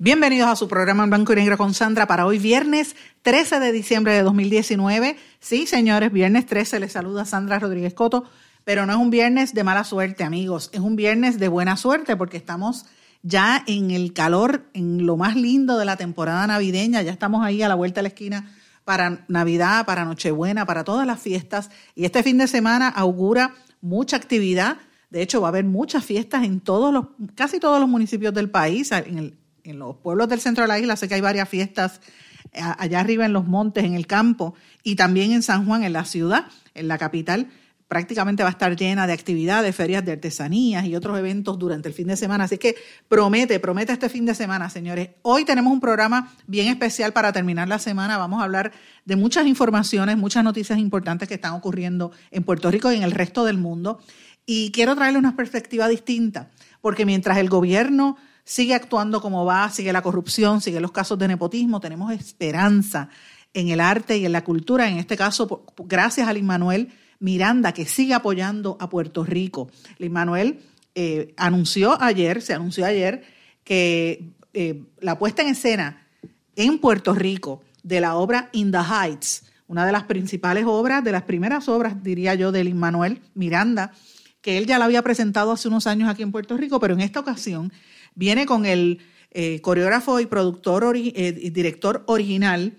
Bienvenidos a su programa en blanco y negro con Sandra para hoy viernes 13 de diciembre de 2019. Sí, señores, viernes 13 les saluda Sandra Rodríguez Coto, pero no es un viernes de mala suerte, amigos, es un viernes de buena suerte porque estamos ya en el calor, en lo más lindo de la temporada navideña, ya estamos ahí a la vuelta de la esquina para Navidad, para Nochebuena, para todas las fiestas. Y este fin de semana augura mucha actividad. De hecho, va a haber muchas fiestas en todos los, casi todos los municipios del país. En, en los pueblos del centro de la isla sé que hay varias fiestas eh, allá arriba en los montes, en el campo, y también en San Juan, en la ciudad, en la capital prácticamente va a estar llena de actividades, ferias de artesanías y otros eventos durante el fin de semana. Así que promete, promete este fin de semana, señores. Hoy tenemos un programa bien especial para terminar la semana. Vamos a hablar de muchas informaciones, muchas noticias importantes que están ocurriendo en Puerto Rico y en el resto del mundo. Y quiero traerle una perspectiva distinta, porque mientras el gobierno sigue actuando como va, sigue la corrupción, sigue los casos de nepotismo, tenemos esperanza en el arte y en la cultura, en este caso, gracias a Lin Manuel Miranda, que sigue apoyando a Puerto Rico. Luis Manuel eh, anunció ayer, se anunció ayer, que eh, la puesta en escena en Puerto Rico de la obra In the Heights, una de las principales obras, de las primeras obras, diría yo, de Luis Manuel Miranda, que él ya la había presentado hace unos años aquí en Puerto Rico, pero en esta ocasión viene con el eh, coreógrafo y productor y director original,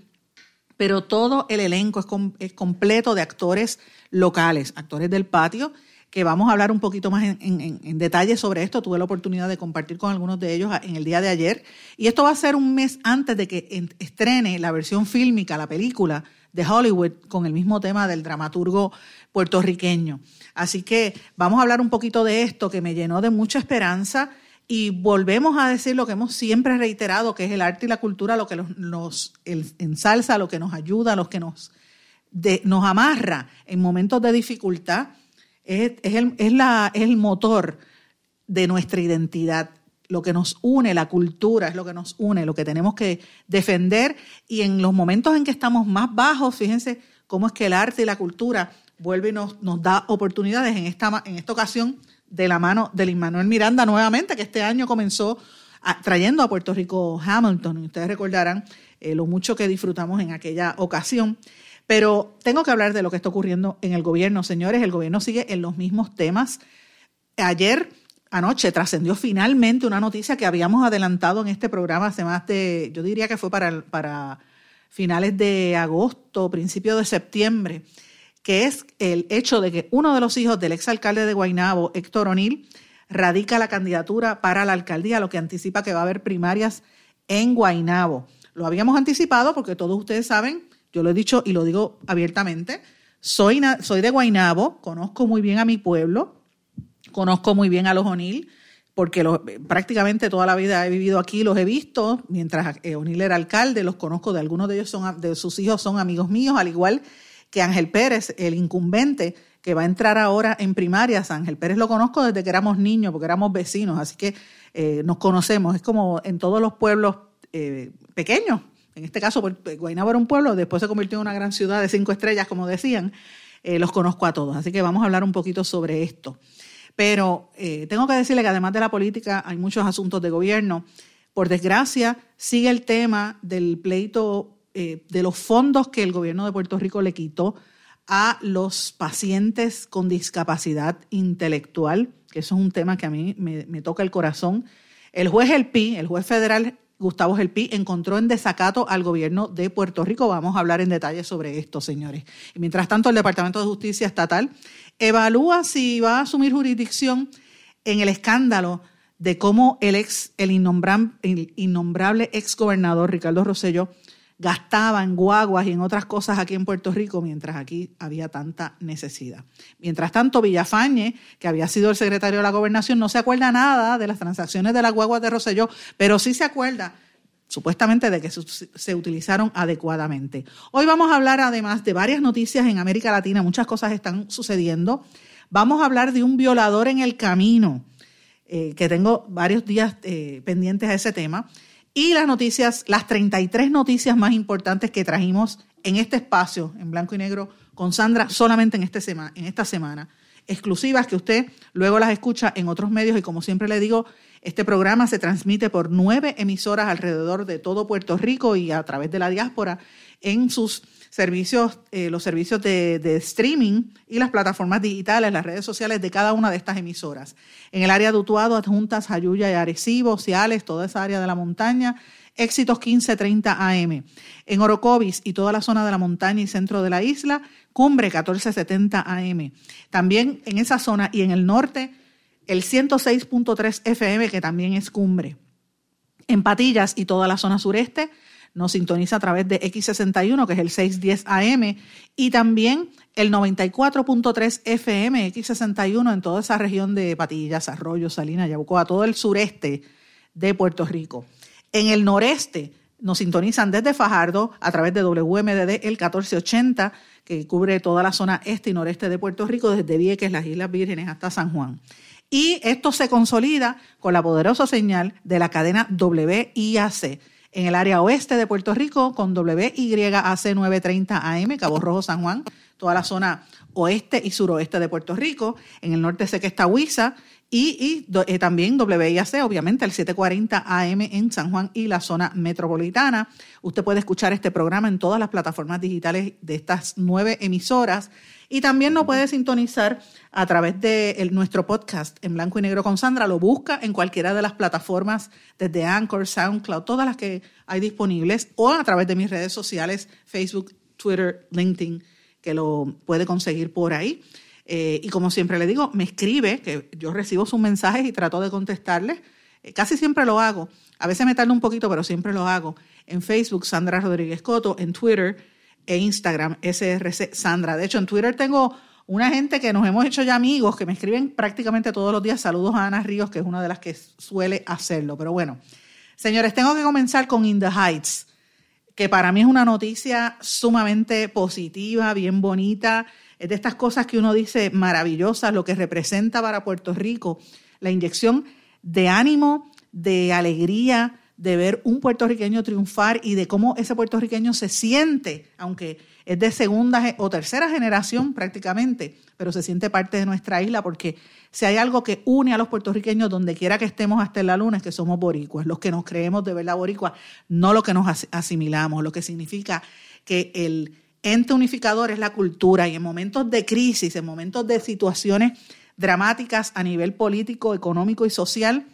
pero todo el elenco es completo de actores locales, actores del patio, que vamos a hablar un poquito más en, detalle sobre esto. Tuve la oportunidad de compartir con algunos de ellos en el día de ayer. Y esto va a ser un mes antes de que estrene la versión fílmica, la película de Hollywood, con el mismo tema del dramaturgo puertorriqueño. Así que vamos a hablar un poquito de esto que me llenó de mucha esperanza y volvemos a decir lo que hemos siempre reiterado, que es el arte y la cultura, lo que nos ensalza, lo que nos ayuda, lo que nos nos amarra en momentos de dificultad, es, el, es, la, es el motor de nuestra identidad lo que nos une, la cultura es lo que nos une, lo que tenemos que defender. Y en los momentos en que estamos más bajos, fíjense cómo es que el arte y la cultura vuelve y nos, nos da oportunidades en esta, en esta ocasión de la mano de Manuel Miranda nuevamente, que este año comenzó trayendo a Puerto Rico Hamilton. Ustedes recordarán eh, lo mucho que disfrutamos en aquella ocasión. Pero tengo que hablar de lo que está ocurriendo en el gobierno. Señores, el gobierno sigue en los mismos temas. Ayer, anoche, trascendió finalmente una noticia que habíamos adelantado en este programa hace más de, yo diría que fue para, para finales de agosto, principio de septiembre, que es el hecho de que uno de los hijos del exalcalde de Guaynabo, Héctor O'Neill, radica la candidatura para la alcaldía, lo que anticipa que va a haber primarias en Guaynabo. Lo habíamos anticipado porque todos ustedes saben yo lo he dicho y lo digo abiertamente. Soy, soy de Guainabo, conozco muy bien a mi pueblo, conozco muy bien a los O'Neill, porque prácticamente toda la vida he vivido aquí, los he visto, mientras eh, O'Neill era alcalde, los conozco, de algunos de ellos son, de sus hijos son amigos míos, al igual que Ángel Pérez, el incumbente que va a entrar ahora en primarias. Ángel Pérez lo conozco desde que éramos niños, porque éramos vecinos, así que eh, nos conocemos. Es como en todos los pueblos eh, pequeños, en este caso, pues, Guaynabo era un pueblo, después se convirtió en una gran ciudad de cinco estrellas, como decían, eh, los conozco a todos. Así que vamos a hablar un poquito sobre esto. Pero eh, tengo que decirle que además de la política hay muchos asuntos de gobierno. Por desgracia, sigue el tema del pleito eh, de los fondos que el gobierno de Puerto Rico le quitó a los pacientes con discapacidad intelectual, que eso es un tema que a mí me, toca el corazón. El juez El Pi, el juez federal Gustavo Gelpi encontró en desacato al gobierno de Puerto Rico. Vamos a hablar en detalle sobre esto, señores. Y mientras tanto, el Departamento de Justicia Estatal evalúa si va a asumir jurisdicción en el escándalo de cómo el ex, el innombrable, el ex gobernador Ricardo Rosello gastaba en guaguas y en otras cosas aquí en Puerto Rico, mientras aquí había tanta necesidad. Mientras tanto, Villafañe, que había sido el secretario de la gobernación, no se acuerda nada de las transacciones de las guaguas de Roselló, pero sí se acuerda supuestamente de que se utilizaron adecuadamente. Hoy vamos a hablar además de varias noticias en América Latina, muchas cosas están sucediendo. Vamos a hablar de un violador en el camino, eh, que tengo varios días eh, pendientes a ese tema y las noticias, las 33 noticias más importantes que trajimos en este espacio, en blanco y negro, con Sandra, solamente en, este en esta semana, exclusivas que usted luego las escucha en otros medios y como siempre le digo, este programa se transmite por nueve emisoras alrededor de todo Puerto Rico y a través de la diáspora en sus servicios, eh, los servicios de, streaming y las plataformas digitales, las redes sociales de cada una de estas emisoras. En el área de Utuado, adjuntas Jayuya y Arecibo, Ciales, toda esa área de la montaña, Éxitos 1530 AM. En Orocovis y toda la zona de la montaña y centro de la isla, Cumbre 1470 AM. También en esa zona y en el norte, el 106.3 FM, que también es Cumbre. En Patillas y toda la zona sureste, nos sintoniza a través de X61, que es el 610 AM, y también el 94.3 FM, X61, en toda esa región de Patillas, Arroyo, Salinas, Yabucoa, todo el sureste de Puerto Rico. En el noreste nos sintonizan desde Fajardo a través de WMDD el 1480, que cubre toda la zona este y noreste de Puerto Rico, desde Vieques, las Islas Vírgenes hasta San Juan. Y esto se consolida con la poderosa señal de la cadena WIAC en el área oeste de Puerto Rico con WYAC 930 AM, Cabo Rojo, San Juan, toda la zona oeste y suroeste de Puerto Rico. En el norte sé que está Huiza y, y eh, también WIAC, obviamente, el 740 AM en San Juan y la zona metropolitana. Usted puede escuchar este programa en todas las plataformas digitales de estas nueve emisoras y también nos puede sintonizar a través de nuestro podcast en blanco y negro con Sandra. Lo busca en cualquiera de las plataformas, desde Anchor, SoundCloud, todas las que hay disponibles, o a través de mis redes sociales, Facebook, Twitter, LinkedIn, que lo puede conseguir por ahí. Eh, y como siempre le digo, me escribe, que yo recibo sus mensajes y trato de contestarles. Eh, casi siempre lo hago. A veces me tarda un poquito, pero siempre lo hago. En Facebook, Sandra Rodríguez Coto. En Twitter, e Instagram, SRC Sandra. De hecho, en Twitter tengo una gente que nos hemos hecho ya amigos, que me escriben prácticamente todos los días. Saludos a Ana Ríos, que es una de las que suele hacerlo. Pero bueno, señores, tengo que comenzar con In the Heights, que para mí es una noticia sumamente positiva, bien bonita. Es de estas cosas que uno dice maravillosas, lo que representa para Puerto Rico la inyección de ánimo, de alegría, de ver un puertorriqueño triunfar y de cómo ese puertorriqueño se siente, aunque es de segunda o tercera generación prácticamente, pero se siente parte de nuestra isla porque si hay algo que une a los puertorriqueños donde quiera que estemos hasta en la luna es que somos boricuas, los que nos creemos de verdad boricuas, no lo que nos asimilamos, lo que significa que el ente unificador es la cultura. Y en momentos de crisis, en momentos de situaciones dramáticas a nivel político, económico y social,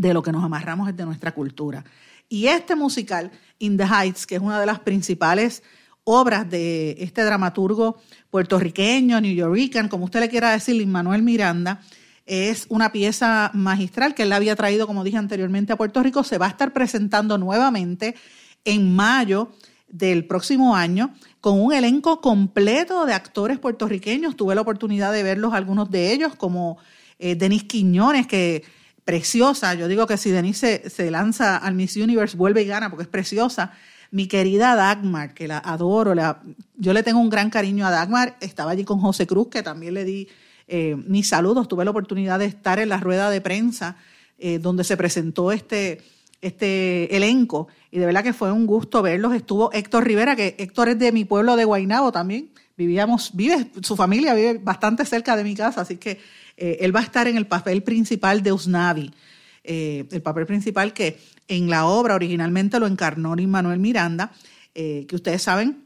de lo que nos amarramos es de nuestra cultura. Y este musical, In the Heights, que es una de las principales obras de este dramaturgo puertorriqueño, new yorkican, como usted le quiera decir, Lin Manuel Miranda, es una pieza magistral que él había traído, como dije anteriormente, a Puerto Rico. Se va a estar presentando nuevamente en mayo del próximo año con un elenco completo de actores puertorriqueños. Tuve la oportunidad de verlos, algunos de ellos, como eh, Denis Quiñones, que preciosa. Yo digo que si Denise se, lanza al Miss Universe, vuelve y gana porque es preciosa. Mi querida Dagmar, que la adoro, yo le tengo un gran cariño a Dagmar. Estaba allí con José Cruz, que también le di eh, mis saludos. Tuve la oportunidad de estar en la rueda de prensa eh, donde se presentó este, este elenco. Y de verdad que fue un gusto verlos. Estuvo Héctor Rivera, que Héctor es de mi pueblo de Guaynabo también. Vivíamos, vive, su familia vive bastante cerca de mi casa, así que eh, él va a estar en el papel principal de Usnavi, eh, el papel principal que en la obra originalmente lo encarnó Manuel Miranda, eh, que ustedes saben,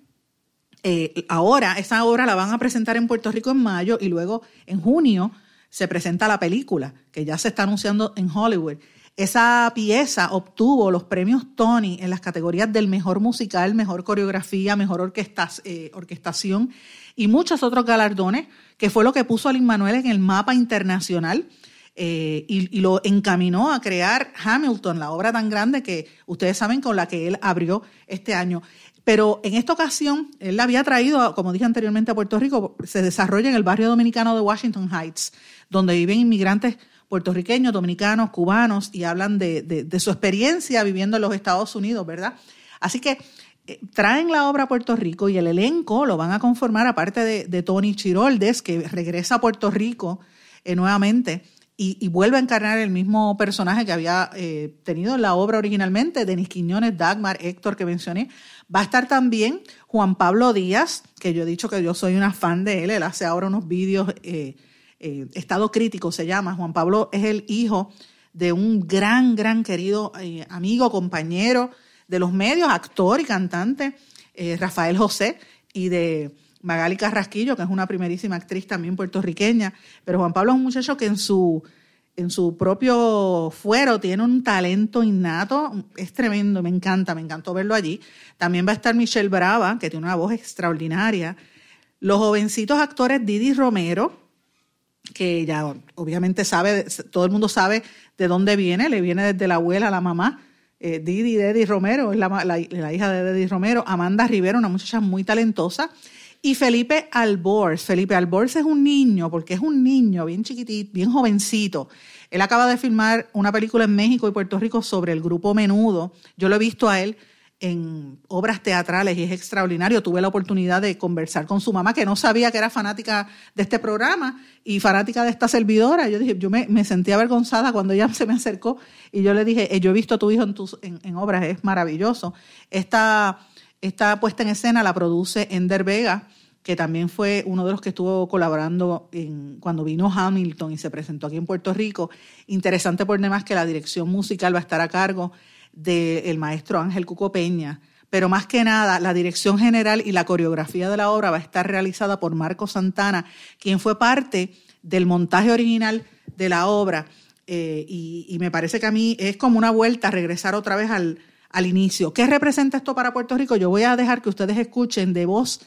ahora esa obra la van a presentar en Puerto Rico en mayo y luego en junio se presenta la película, que ya se está anunciando en Hollywood. Esa pieza obtuvo los premios Tony en las categorías del mejor musical, mejor coreografía, mejor orquestación y muchos otros galardones que fue lo que puso a Lin Manuel en el mapa internacional. eh, y, lo encaminó a crear Hamilton, la obra tan grande que ustedes saben con la que él abrió este año. Pero en esta ocasión, él la había traído, como dije anteriormente, a Puerto Rico, se desarrolla en el barrio dominicano de Washington Heights, donde viven inmigrantes puertorriqueños, dominicanos, cubanos, y hablan de, su experiencia viviendo en los Estados Unidos, ¿verdad? Así que eh, traen la obra a Puerto Rico y el elenco lo van a conformar, aparte de, Tony Chiroldes, que regresa a Puerto Rico eh, nuevamente y, vuelve a encarnar el mismo personaje que había eh, tenido en la obra originalmente, Denis Quiñones, Dagmar, Héctor, que mencioné. Va a estar también Juan Pablo Díaz, que yo he dicho que yo soy una fan de él, él hace ahora unos vídeos, eh, eh, Estado Crítico se llama. Juan Pablo es el hijo de un gran, gran querido amigo, compañero de los medios, actor y cantante, Rafael José, y de Magali Carrasquillo, que es una primerísima actriz también puertorriqueña, pero Juan Pablo es un muchacho que en su, en su propio fuero tiene un talento innato, es tremendo, me encanta, me encantó verlo allí. También va a estar Michelle Brava, que tiene una voz extraordinaria. Los jovencitos actores Didi Romero, que ya obviamente sabe, todo el mundo sabe de dónde viene, le viene desde la abuela la mamá. Eh, Didi Romero, es la, la, hija de Dedi Romero. Amanda Rivera, una muchacha muy talentosa. Y Felipe Alborz. Felipe Alborz es un niño, porque es un niño bien chiquitito, bien jovencito. Él acaba de filmar una película en México y Puerto Rico sobre el grupo Menudo. Yo lo he visto a él en obras teatrales y es extraordinario. Tuve la oportunidad de conversar con su mamá, que no sabía que era fanática de este programa y fanática de esta servidora. Yo dije, yo me, me sentí avergonzada cuando ella se me acercó y yo le dije, eh, yo he visto a tu hijo en, tus, obras, es maravilloso. Esta esta puesta en escena la produce Ender Vega, que también fue uno de los que estuvo colaborando cuando vino Hamilton y se presentó aquí en Puerto Rico. Interesante por demás que la dirección musical va a estar a cargo del maestro Ángel Cuco Peña, pero más que nada la dirección general y la coreografía de la obra va a estar realizada por Marco Santana, quien fue parte del montaje original de la obra. Eh, y, me parece que a mí es como una vuelta a regresar otra vez al, inicio. ¿Qué representa esto para Puerto Rico? Yo voy a dejar que ustedes escuchen de voz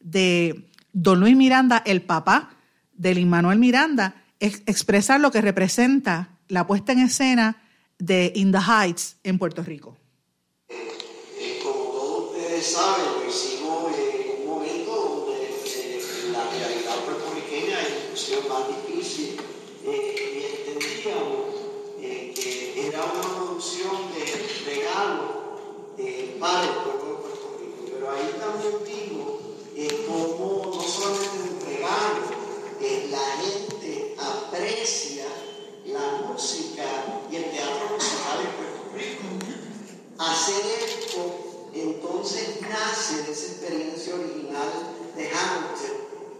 de don Luis Miranda, el papá de Lin Manuel Miranda, expresar lo que representa la puesta en escena de In the Heights en Puerto Rico. Eh, como todos ustedes saben, hicimos un momento donde eh, la realidad puertorriqueña es inclusive más difícil eh, y entendíamos que era una producción de regalo para el pueblo de Puerto Rico. Pero ahí también eh, cómo no solamente entregamos, eh, la gente aprecia la música y el teatro musical en Puerto Rico. Entonces nace de esa experiencia original de Hamilton.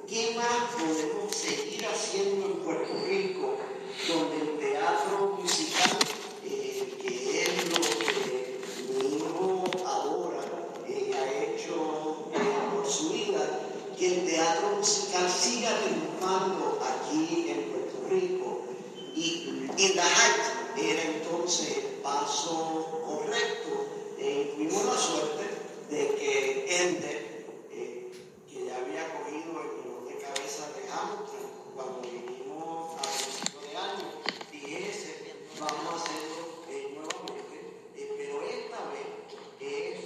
¿Qué más podemos seguir haciendo en Puerto Rico donde el teatro musical, eh, que es lo que mi hijo adora, eh, ha hecho eh, por su vida, que el teatro musical siga triunfando aquí en Puerto Rico. Y In the Height era entonces el paso correcto. tuvimos la suerte de que Ender, que ya había cogido el dolor de cabeza de Hamilton cuando vinimos a principio de año, dijese, vamos a hacerlo nuevamente, pero esta vez es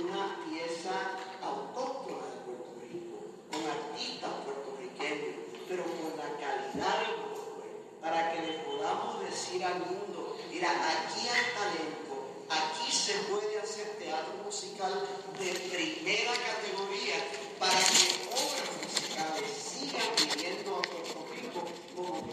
una pieza autóctona de Puerto Rico, con artistas puertorriqueños, pero con la calidad del Broadway, para que le podamos decir al mundo, mira, aquí hay talento, aquí se puede hacer teatro musical de primera categoría para que obras musicales sigan viviendo a Puerto Rico como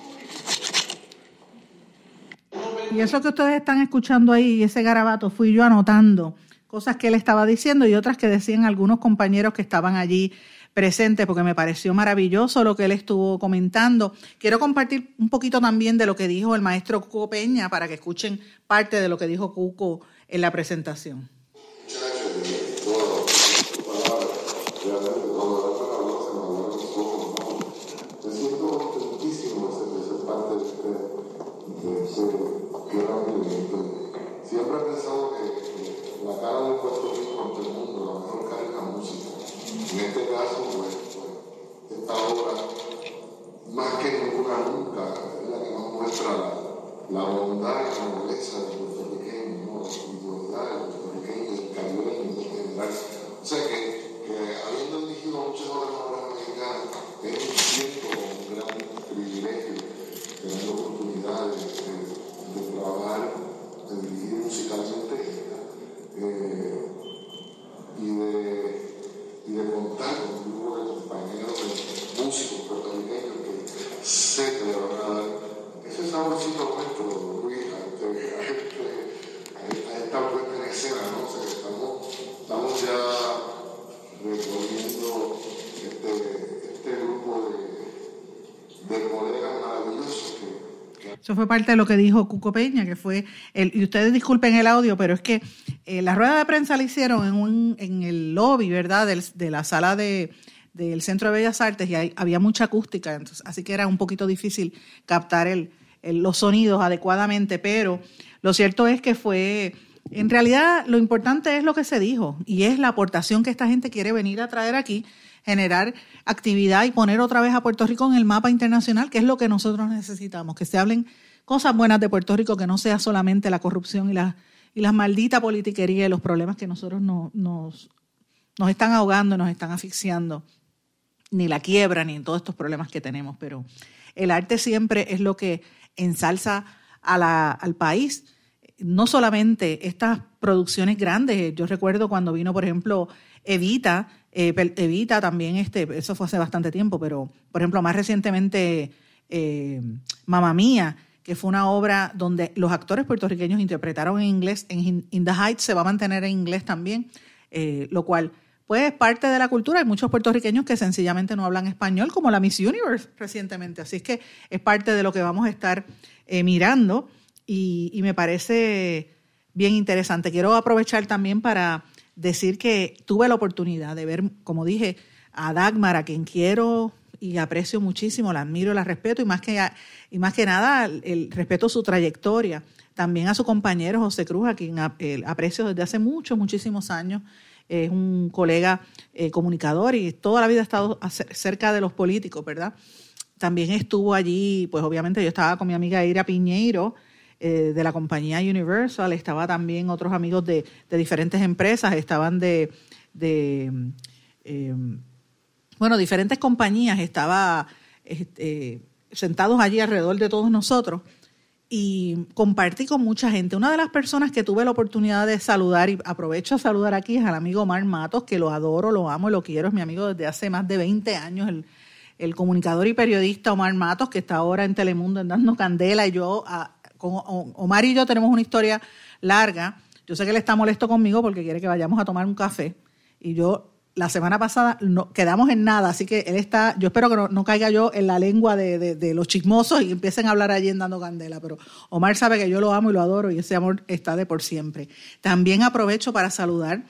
Y eso que ustedes están escuchando ahí, ese garabato, fui yo anotando cosas que él estaba diciendo y otras que decían algunos compañeros que estaban allí presentes, porque me pareció maravilloso lo que él estuvo comentando. Quiero compartir un poquito también de lo que dijo el maestro Cuco Peña para que escuchen parte de lo que dijo Cuco en la presentación. Siempre he pensado cara de Puerto Rico ante el mundo, la mejor la música. En este caso, pues, pues esta obra, más que ninguna nunca, es la que nos muestra la, la bondad y la nobleza del puertorriqueño, ¿no? la espiritualidad del puertorriqueño, del caribeño en general. O sea que, que habiendo dirigido muchas obras obras mexicanas, es un cierto un gran privilegio tener la oportunidad de, de, de trabajar, de dirigir musicalmente eh, y, de, y de contar con un grupo de compañeros, de músicos puertorriqueños que sé que le van a dar ese saborcito nuestro, Luis, a, este, a, este, a, esta, a esta puesta en escena, ¿no? O sea, que estamos, estamos ya recorriendo este, este grupo de, de colegas maravillosos que, que Eso fue parte de lo que dijo Cuco Peña, que fue, el, y ustedes disculpen el audio, pero es que eh, la rueda de prensa la hicieron en, un, en el lobby, ¿verdad?, del, de la sala de, del Centro de Bellas Artes y hay, había mucha acústica, entonces, así que era un poquito difícil captar el, el, los sonidos adecuadamente, pero lo cierto es que fue, en realidad lo importante es lo que se dijo y es la aportación que esta gente quiere venir a traer aquí, generar actividad y poner otra vez a Puerto Rico en el mapa internacional, que es lo que nosotros necesitamos, que se hablen cosas buenas de Puerto Rico, que no sea solamente la corrupción y la, y la maldita politiquería y los problemas que nosotros no, nos, nos están ahogando, nos están asfixiando, ni la quiebra, ni en todos estos problemas que tenemos. Pero el arte siempre es lo que ensalza a la, al país. No solamente estas producciones grandes, yo recuerdo cuando vino, por ejemplo, Evita, eh, Evita también, este, eso fue hace bastante tiempo, pero por ejemplo, más recientemente, eh, Mamma Mía, que fue una obra donde los actores puertorriqueños interpretaron en inglés, en In the Heights se va a mantener en inglés también, eh, lo cual pues es parte de la cultura. Hay muchos puertorriqueños que sencillamente no hablan español, como la Miss Universe recientemente. Así es que es parte de lo que vamos a estar eh, mirando y, y, me parece bien interesante. Quiero aprovechar también para decir que tuve la oportunidad de ver, como dije, a Dagmar, a quien quiero y aprecio muchísimo, la admiro, la respeto y más que, y más que nada el, respeto su trayectoria. También a su compañero José Cruz, a quien aprecio desde hace muchos, muchísimos años es un colega eh, comunicador y toda la vida ha estado cerca de los políticos, ¿verdad? También estuvo allí, pues obviamente yo estaba con mi amiga Ira Piñeiro eh, de la compañía Universal, estaba también otros amigos de, de diferentes empresas, estaban de, de eh, bueno, diferentes compañías, estaba este, sentados allí alrededor de todos nosotros y compartí con mucha gente. Una de las personas que tuve la oportunidad de saludar, y aprovecho a saludar aquí, es al amigo Omar Matos, que lo adoro, lo amo y lo quiero, es mi amigo desde hace más de 20 años, el, el comunicador y periodista Omar Matos, que está ahora en Telemundo en Dando Candela, y yo, a, con Omar y yo tenemos una historia larga. Yo sé que él está molesto conmigo porque quiere que vayamos a tomar un café, y yo la semana pasada no, quedamos en nada, así que él está, yo espero que no, caiga yo en la lengua de, de, los chismosos y empiecen a hablar allí en Dando Candela, pero Omar sabe que yo lo amo y lo adoro y ese amor está de por siempre. También aprovecho para saludar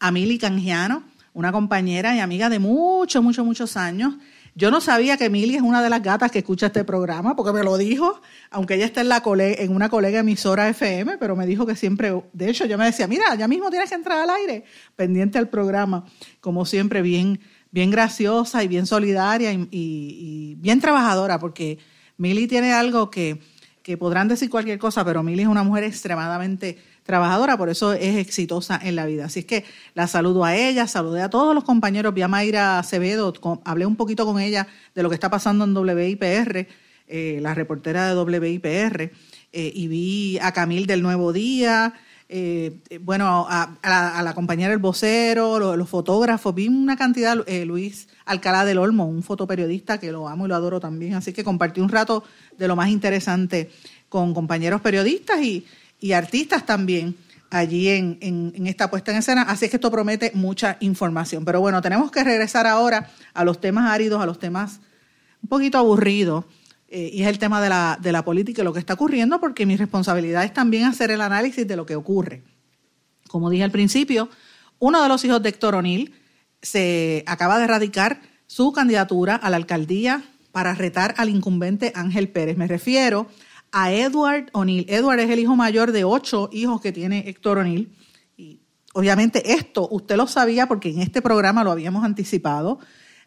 a Mili Canjiano, una compañera y amiga de muchos, muchos, muchos años. Yo no sabía que Mili es una de las gatas que escucha este programa, porque me lo dijo, aunque ella está en, la en una colega emisora FM, pero me dijo que siempre, de hecho, yo me decía, mira, ya mismo tienes que entrar al aire, pendiente al programa, como siempre, bien, bien graciosa y bien solidaria y bien trabajadora, porque Mili tiene algo que, que podrán decir cualquier cosa, pero Mili es una mujer extremadamente trabajadora, por eso es exitosa en la vida. Así es que la saludo a ella, saludé a todos los compañeros, vi a Mayra Acevedo, hablé un poquito con ella de lo que está pasando en WIPR, eh, la reportera de WIPR, eh, y vi a Camil del Nuevo Día, eh, bueno, a, a, la, compañera El Vocero, los, fotógrafos, vi una cantidad, Luis Alcalá del Olmo, un fotoperiodista que lo amo y lo adoro también, así que compartí un rato de lo más interesante con compañeros periodistas y, y artistas también allí en, en, esta puesta en escena. Así es que esto promete mucha información. Pero bueno, tenemos que regresar ahora a los temas áridos, a los temas un poquito aburridos. Eh, y es el tema de la, de la política y lo que está ocurriendo, porque mi responsabilidad es también hacer el análisis de lo que ocurre. Como dije al principio, uno de los hijos de Héctor O'Neill se acaba de erradicar su candidatura a la alcaldía para retar al incumbente Ángel Pérez. Me refiero a Edward O'Neill. Edward es el hijo mayor de ocho hijos que tiene Héctor O'Neill. Y obviamente esto usted lo sabía porque en este programa lo habíamos anticipado.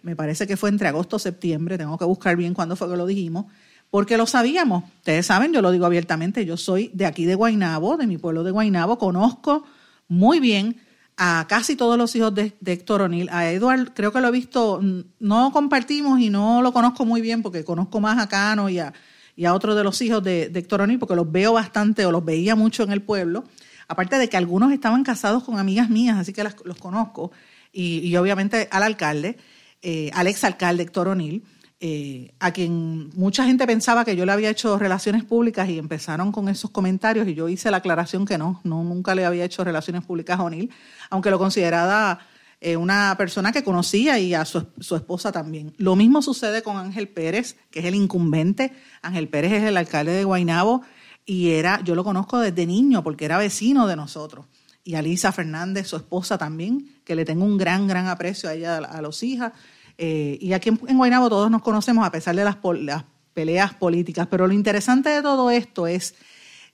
Me parece que fue entre agosto y septiembre, tengo que buscar bien cuándo fue que lo dijimos. porque lo sabíamos. Ustedes saben, yo lo digo abiertamente, yo soy de aquí de Guainabo, de mi pueblo de Guainabo, conozco muy bien a casi todos los hijos de, Héctor O'Neill. A Edward creo que lo he visto, no compartimos y no lo conozco muy bien porque conozco más a Cano y a, y a otros de los hijos de, Héctor O'Neill porque los veo bastante o los veía mucho en el pueblo. Aparte de que algunos estaban casados con amigas mías, así que los conozco. Y, obviamente al alcalde, eh, al exalcalde Héctor O'Neill. Eh, a quien mucha gente pensaba que yo le había hecho relaciones públicas y empezaron con esos comentarios y yo hice la aclaración que no, no nunca le había hecho relaciones públicas a O'Neill, aunque lo consideraba eh, una persona que conocía y a su, su, esposa también. Lo mismo sucede con Ángel Pérez, que es el incumbente. Ángel Pérez es el alcalde de Guainabo y era, yo lo conozco desde niño porque era vecino de nosotros. Y Alisa Fernández, su esposa también, que le tengo un gran, gran aprecio a ella, a los hijas eh, y aquí en, en, Guaynabo todos nos conocemos a pesar de las, las peleas políticas. Pero lo interesante de todo esto es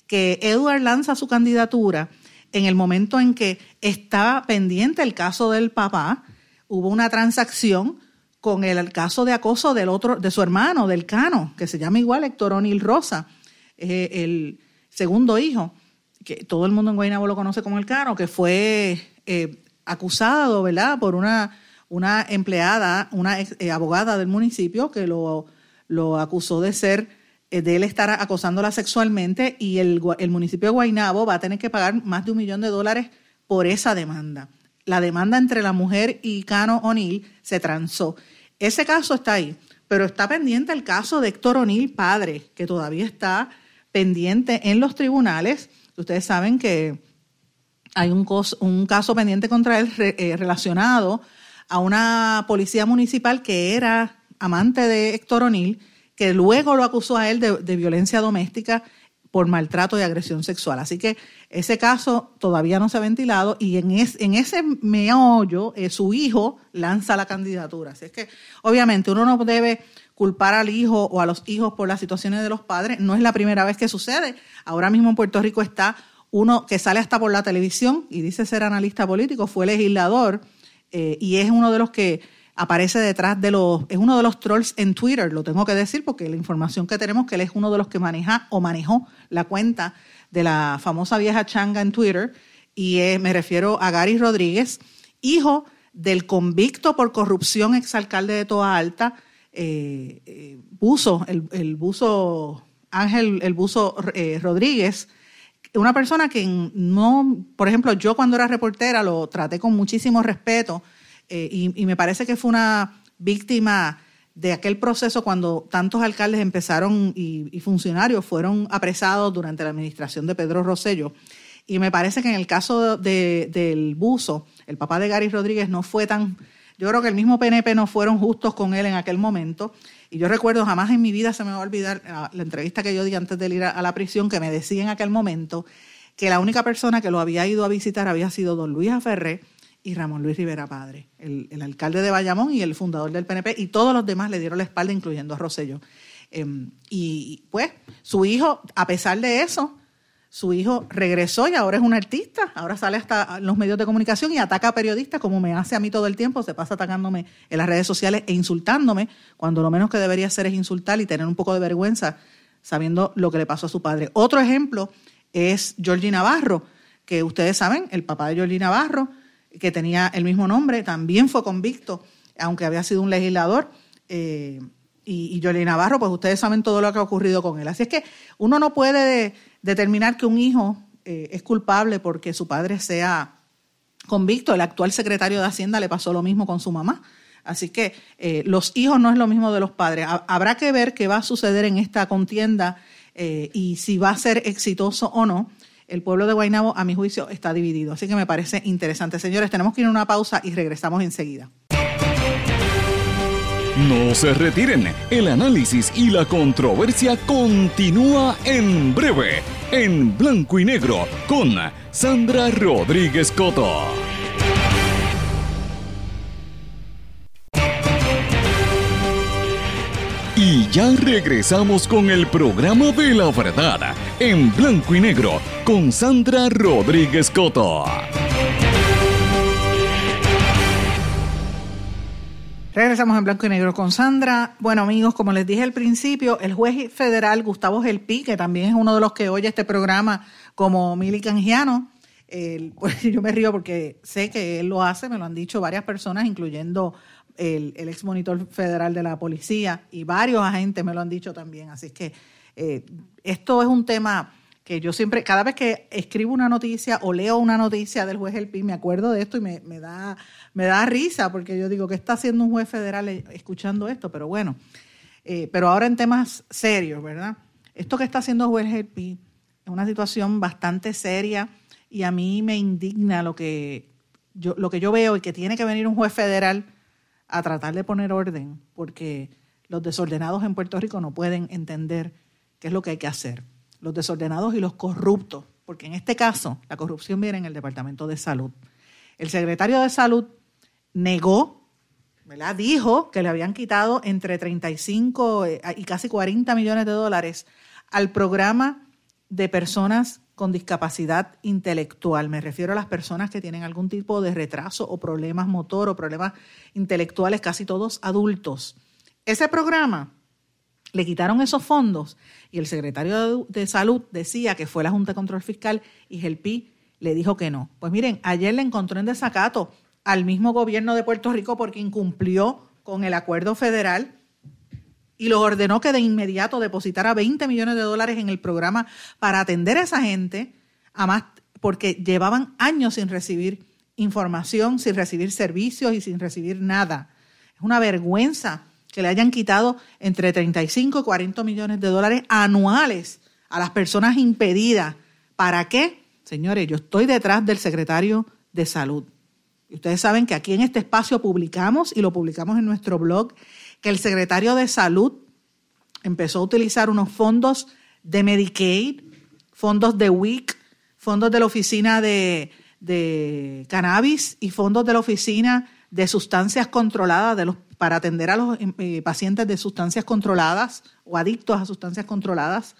que Edward lanza su candidatura en el momento en que estaba pendiente el caso del papá, hubo una transacción con el, caso de acoso del otro, de su hermano, del Cano, que se llama igual Héctor O'Neill Rosa, eh, el segundo hijo, que todo el mundo en Guaynabo lo conoce como el Cano, que fue eh, acusado, ¿verdad?, por una una empleada, una eh, abogada del municipio que lo, lo acusó de ser, de él estar acosándola sexualmente y el, el municipio de Guaynabo va a tener que pagar más de un millón de dólares por esa demanda. La demanda entre la mujer y Cano O'Neill se transó. Ese caso está ahí, pero está pendiente el caso de Héctor O'Neill, padre, que todavía está pendiente en los tribunales. Ustedes saben que hay un, un caso pendiente contra él eh, relacionado a una policía municipal que era amante de Héctor O'Neill, que luego lo acusó a él de, violencia doméstica por maltrato y agresión sexual. Así que ese caso todavía no se ha ventilado y en, en ese meollo eh, su hijo lanza la candidatura. Así es que obviamente uno no debe culpar al hijo o a los hijos por las situaciones de los padres. No es la primera vez que sucede. Ahora mismo en Puerto Rico está uno que sale hasta por la televisión y dice ser analista político, fue legislador eh, y es uno de los que aparece detrás de los, es uno de los trolls en Twitter, lo tengo que decir porque la información que tenemos que él es uno de los que maneja o manejó la cuenta de la famosa vieja changa en Twitter y me refiero a Gary Rodríguez, hijo del convicto por corrupción exalcalde de Toa Alta, eh, eh, Buzo, el, Buzo, Ángel, el Buzo Rodríguez, una persona que no, por ejemplo, yo cuando era reportera lo traté con muchísimo respeto eh, y, me parece que fue una víctima de aquel proceso cuando tantos alcaldes empezaron y, funcionarios fueron apresados durante la administración de Pedro Rosello. Y me parece que en el caso del buzo, el papá de Gary Rodríguez no fue tan, yo creo que el mismo PNP no fueron justos con él en aquel momento. Y yo recuerdo, jamás en mi vida se me va a olvidar la, entrevista que yo di antes de ir a, la prisión, que me decía en aquel momento que la única persona que lo había ido a visitar había sido don Luis Aferré y Ramón Luis Rivera Padre, el, alcalde de Bayamón y el fundador del PNP, y todos los demás le dieron la espalda, incluyendo a Rosello. Em, y pues su hijo, a pesar de eso, su hijo regresó y ahora es un artista, ahora sale hasta los medios de comunicación y ataca a periodistas como me hace a mí todo el tiempo, se pasa atacándome en las redes sociales e insultándome, cuando lo menos que debería hacer es insultar y tener un poco de vergüenza sabiendo lo que le pasó a su padre. Otro ejemplo es Georgie Navarro, que ustedes saben, el papá de Georgie Navarro, que tenía el mismo nombre, también fue convicto, aunque había sido un legislador. Eh, y, y Navarro, pues ustedes saben todo lo que ha ocurrido con él. Así es que uno no puede determinar que un hijo eh, es culpable porque su padre sea convicto. El actual secretario de Hacienda le pasó lo mismo con su mamá. Así que eh, los hijos no es lo mismo de los padres. Habrá que ver qué va a suceder en esta contienda eh, y si va a ser exitoso o no. El pueblo de Guaynabo, a mi juicio, está dividido. Así que me parece interesante. Señores, tenemos que ir a una pausa y regresamos enseguida. No se retiren, el análisis y la controversia continúa en breve, en blanco y negro, con Sandra Rodríguez Coto. Ya regresamos con el programa de la verdad, en blanco y negro, con Sandra Rodríguez Coto. Regresamos en blanco y negro con Sandra. Bueno, amigos, como les dije al principio, el juez federal Gustavo Gelpi, que también es uno de los que oye este programa como Mili Canjiano, pues yo me río porque sé que él lo hace, me lo han dicho varias personas, incluyendo el, ex monitor federal de la policía y varios agentes me lo han dicho también. Así que eh, esto es un tema que yo siempre, cada vez que escribo una noticia o leo una noticia del juez El me acuerdo de esto y me, da, me da risa, porque yo digo, ¿qué está haciendo un juez federal escuchando esto? Pero bueno, eh, pero ahora en temas serios, ¿verdad? Esto que está haciendo el juez El es una situación bastante seria y a mí me indigna lo que yo, lo que yo veo y que tiene que venir un juez federal a tratar de poner orden, porque los desordenados en Puerto Rico no pueden entender qué es lo que hay que hacer los desordenados y los corruptos, porque en este caso la corrupción viene en el Departamento de Salud. El secretario de Salud negó, ¿verdad? dijo que le habían quitado entre 35 eh, y casi 40 millones de dólares al programa de personas con discapacidad intelectual. Me refiero a las personas que tienen algún tipo de retraso o problemas motor o problemas intelectuales, casi todos adultos. Ese programa le quitaron esos fondos y el secretario de, Salud decía que fue la Junta de Control Fiscal y el PI le dijo que no. Pues miren, ayer le encontró en desacato al mismo gobierno de Puerto Rico porque incumplió con el acuerdo federal y lo ordenó que de inmediato depositara 20 millones de dólares en el programa para atender a esa gente, además porque llevaban años sin recibir información, sin recibir servicios y sin recibir nada. Es una vergüenza que le hayan quitado entre 35 y 40 millones de dólares anuales a las personas impedidas. ¿Para qué? Señores, yo estoy detrás del secretario de salud. Y ustedes saben que aquí en este espacio publicamos, y lo publicamos en nuestro blog, que el secretario de salud empezó a utilizar unos fondos de Medicaid, fondos de WIC, fondos de la oficina de, cannabis y fondos de la oficina de sustancias controladas de los para atender a los em, eh, pacientes de sustancias controladas o adictos a sustancias controladas.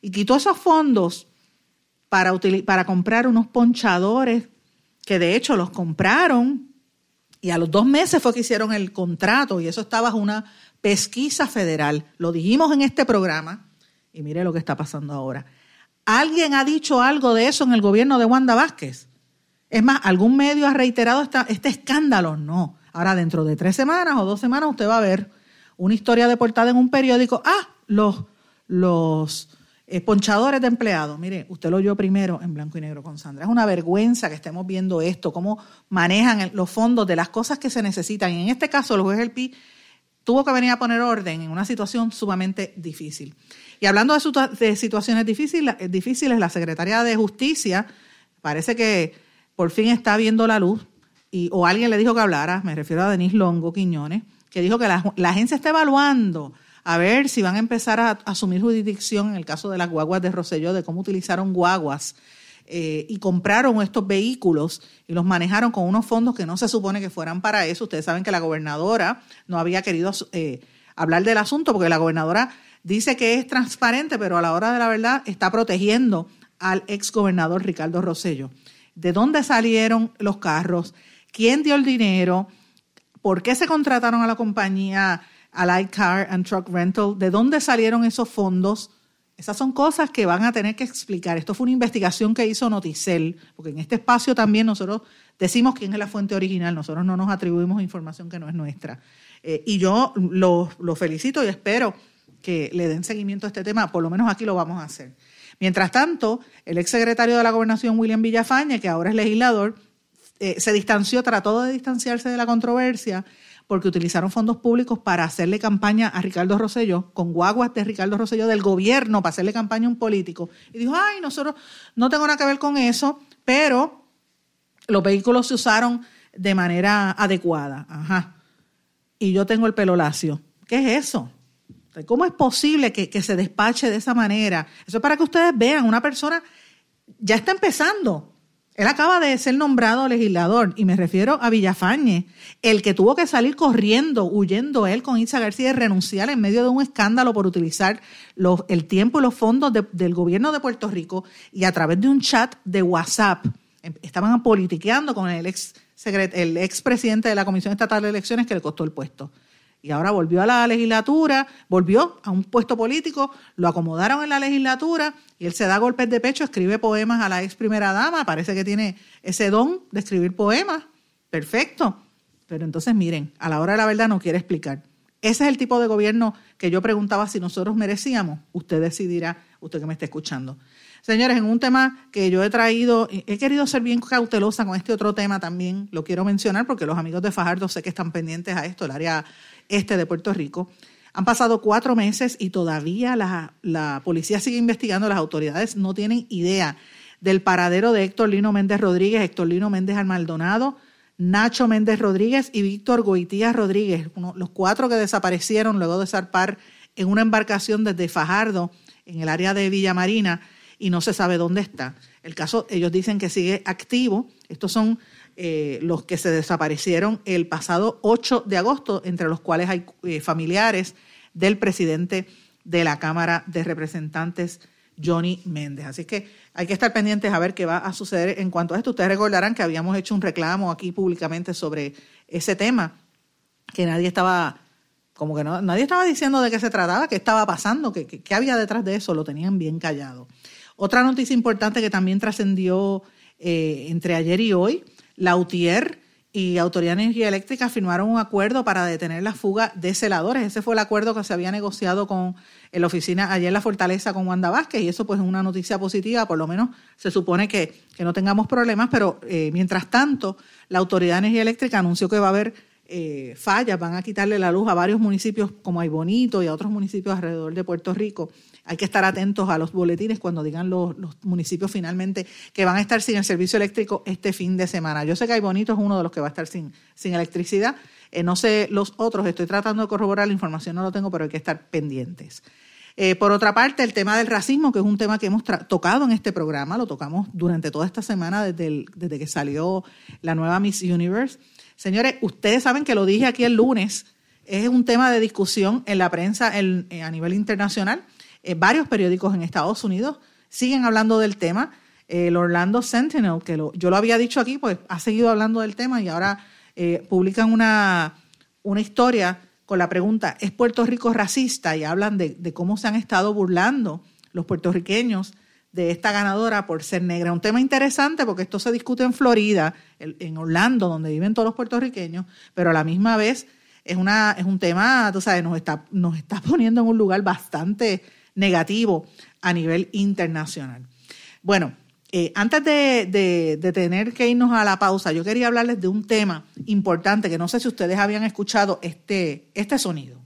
Y quitó esos fondos para comprar unos ponchadores que de hecho los compraron y a los dos meses fue que hicieron el contrato y eso estaba bajo una pesquisa federal. Lo dijimos en este programa y mire lo que está pasando ahora. ¿Alguien ha dicho algo de eso en el gobierno de Wanda Vázquez? Es más, ¿algún medio ha reiterado este escándalo? No. Ahora, dentro de tres semanas o dos semanas, usted va a ver una historia de portada en un periódico. Ah, los, los eh, ponchadores de empleados. Mire, usted lo oyó primero en blanco y negro con Sandra. Es una vergüenza que estemos viendo esto, cómo manejan los fondos de las cosas que se necesitan. Y en este caso, el juez El Pi tuvo que venir a poner orden en una situación sumamente difícil. Y hablando de, situaciones difíciles, difíciles, la secretaria de Justicia parece que por fin está viendo la luz o alguien le dijo que hablara, me refiero a Denis Longo Quiñones, que dijo que la, agencia está evaluando a ver si van a empezar a, asumir jurisdicción en el caso de las guaguas de Roselló, de cómo utilizaron guaguas eh, y compraron estos vehículos y los manejaron con unos fondos que no se supone que fueran para eso. Ustedes saben que la gobernadora no había querido eh, hablar del asunto porque la gobernadora dice que es transparente, pero a la hora de la verdad está protegiendo al ex gobernador Ricardo Rosello. ¿De dónde salieron los carros? quién dio el dinero, por qué se contrataron a la compañía Light Car and Truck Rental, de dónde salieron esos fondos. Esas son cosas que van a tener que explicar. Esto fue una investigación que hizo Noticel, porque en este espacio también nosotros decimos quién es la fuente original, nosotros no nos atribuimos información que no es nuestra. Eh, y yo lo, lo felicito y espero que le den seguimiento a este tema, por lo menos aquí lo vamos a hacer. Mientras tanto, el exsecretario de la Gobernación, William Villafañe, que ahora es legislador, eh, se distanció, trató de distanciarse de la controversia porque utilizaron fondos públicos para hacerle campaña a Ricardo Rosselló, con guaguas de Ricardo Rosselló del gobierno, para hacerle campaña a un político. Y dijo, ay, nosotros no tengo nada que ver con eso, pero los vehículos se usaron de manera adecuada. Ajá. Y yo tengo el pelo lacio. ¿Qué es eso? ¿Cómo es posible que, que se despache de esa manera? Eso es para que ustedes vean, una persona ya está empezando él acaba de ser nombrado legislador y me refiero a Villafañe, el que tuvo que salir corriendo, huyendo él con Isa García y renunciar en medio de un escándalo por utilizar los, el tiempo y los fondos del gobierno de Puerto Rico y a través de un chat de WhatsApp. Em, estaban politiqueando con el ex el expresidente de la Comisión Estatal de Elecciones que le costó el puesto. Y ahora volvió a la legislatura, volvió a un puesto político, lo acomodaron en la legislatura y él se da golpes de pecho, escribe poemas a la ex primera dama, parece que tiene ese don de escribir poemas. Perfecto. Pero entonces miren, a la hora de la verdad no quiere explicar. Ese es el tipo de gobierno que yo preguntaba si nosotros merecíamos. Usted decidirá, usted que me está escuchando. Señores, en un tema que yo he traído, he querido ser bien cautelosa con este otro tema también, lo quiero mencionar porque los amigos de Fajardo sé que están pendientes a esto, el área este de Puerto Rico. Han pasado cuatro meses y todavía la, policía sigue investigando, las autoridades no tienen idea del paradero de Héctor Lino Méndez Rodríguez, Héctor Lino Méndez Almaldonado, Nacho Méndez Rodríguez y Víctor Goitía Rodríguez, los cuatro que desaparecieron luego de zarpar en una embarcación desde Fajardo, en el área de Villa Marina, y no se sabe dónde está. El caso, ellos dicen que sigue activo. Estos son eh, los que se desaparecieron el pasado 8 de agosto, entre los cuales hay eh, familiares del presidente de la Cámara de Representantes, Johnny Méndez. Así que hay que estar pendientes a ver qué va a suceder en cuanto a esto. Ustedes recordarán que habíamos hecho un reclamo aquí públicamente sobre ese tema, que nadie estaba, como que no, nadie estaba diciendo de qué se trataba, qué estaba pasando, qué, qué había detrás de eso, lo tenían bien callado. Otra noticia importante que también trascendió eh, entre ayer y hoy la UTIER y Autoridad de Energía Eléctrica firmaron un acuerdo para detener la fuga de celadores. Ese fue el acuerdo que se había negociado con la oficina ayer en la Fortaleza con Wanda Vázquez y eso pues es una noticia positiva, por lo menos se supone que, no tengamos problemas, pero eh, mientras tanto la Autoridad de Energía Eléctrica anunció que va a haber eh, fallas, van a quitarle la luz a varios municipios como hay Bonito y a otros municipios alrededor de Puerto Rico. Hay que estar atentos a los boletines cuando digan los, municipios finalmente que van a estar sin el servicio eléctrico este fin de semana. Yo sé que hay Bonito es uno de los que va a estar sin, sin electricidad. Eh, no sé los otros, estoy tratando de corroborar la información, no lo tengo, pero hay que estar pendientes. Eh, por otra parte, el tema del racismo, que es un tema que hemos tocado en este programa, lo tocamos durante toda esta semana desde, desde que salió la nueva Miss Universe. Señores, ustedes saben que lo dije aquí el lunes, es un tema de discusión en la prensa eh, a nivel internacional. Eh, varios periódicos en Estados Unidos siguen hablando del tema. El Orlando Sentinel, que yo lo había dicho aquí, pues ha seguido hablando del tema y ahora eh, publican una, una historia con la pregunta, ¿es Puerto Rico racista? Y hablan de, de, cómo se han estado burlando los puertorriqueños de esta ganadora por ser negra. Un tema interesante porque esto se discute en Florida, en Orlando, donde viven todos los puertorriqueños, pero a la misma vez es, una, es un tema, tú sabes, nos está, nos está poniendo en un lugar bastante negativo a nivel internacional. Bueno, eh, antes de, de, tener que irnos a la pausa, yo quería hablarles de un tema importante que no sé si ustedes habían escuchado este, este sonido.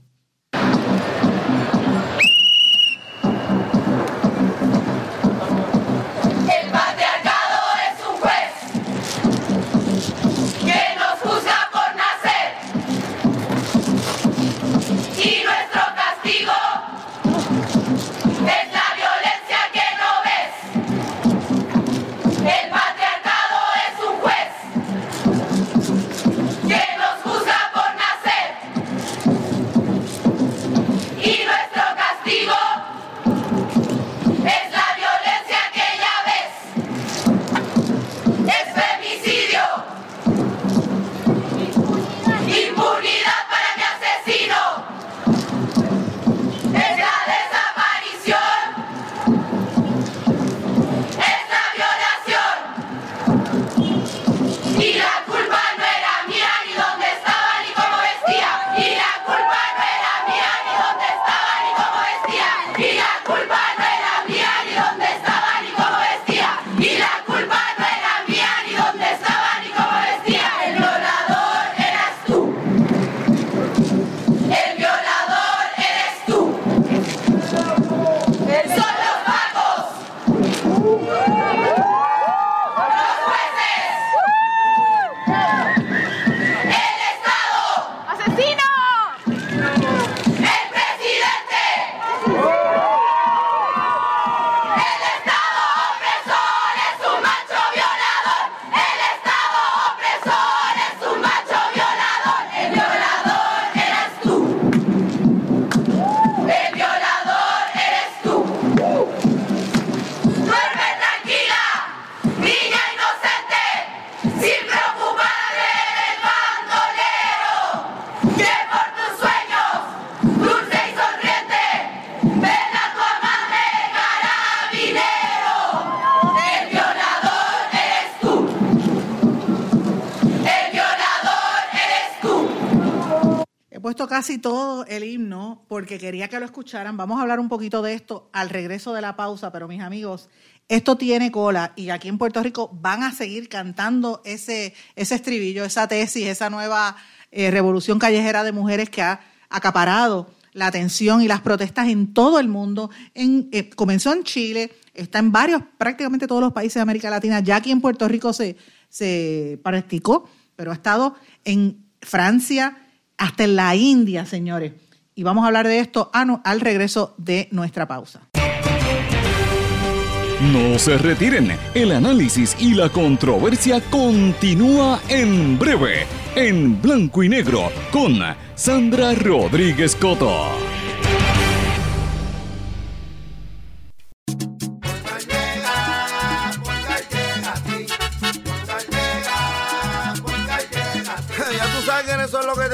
Casi todo el himno porque quería que lo escucharan. Vamos a hablar un poquito de esto al regreso de la pausa, pero mis amigos, esto tiene cola y aquí en Puerto Rico van a seguir cantando ese, ese estribillo, esa tesis, esa nueva eh, revolución callejera de mujeres que ha acaparado la atención y las protestas en todo el mundo. En, eh, comenzó en Chile, está en varios, prácticamente todos los países de América Latina. Ya aquí en Puerto Rico se, se practicó, pero ha estado en Francia, hasta en la India, señores. Y vamos a hablar de esto al regreso de nuestra pausa. No se retiren, el análisis y la controversia continúa en breve, en blanco y negro, con Sandra Rodríguez Coto.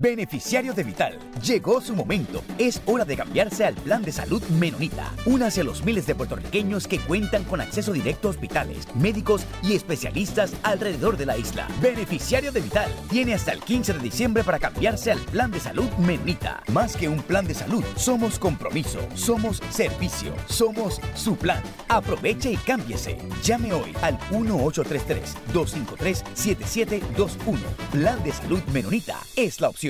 Beneficiario de Vital, llegó su momento. Es hora de cambiarse al plan de salud Menonita. Únase a los miles de puertorriqueños que cuentan con acceso directo a hospitales, médicos y especialistas alrededor de la isla. Beneficiario de Vital tiene hasta el 15 de diciembre para cambiarse al plan de salud Menonita. Más que un plan de salud, somos compromiso, somos servicio, somos su plan. Aproveche y cámbiese. Llame hoy al 1833-253-7721. Plan de salud Menonita es la opción.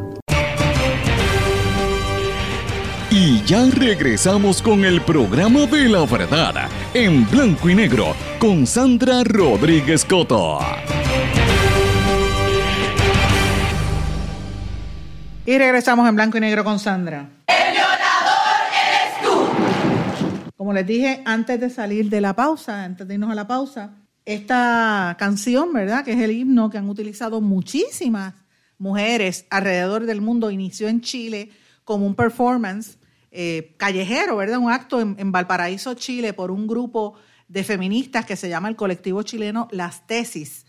Y ya regresamos con el programa de la verdad en blanco y negro con Sandra Rodríguez Coto. Y regresamos en blanco y negro con Sandra. El violador eres tú. Como les dije antes de salir de la pausa, antes de irnos a la pausa, esta canción, ¿verdad? Que es el himno que han utilizado muchísimas mujeres alrededor del mundo, inició en Chile como un performance eh, callejero, ¿verdad? Un acto en, Valparaíso, Chile, por un grupo de feministas que se llama el colectivo chileno Las Tesis.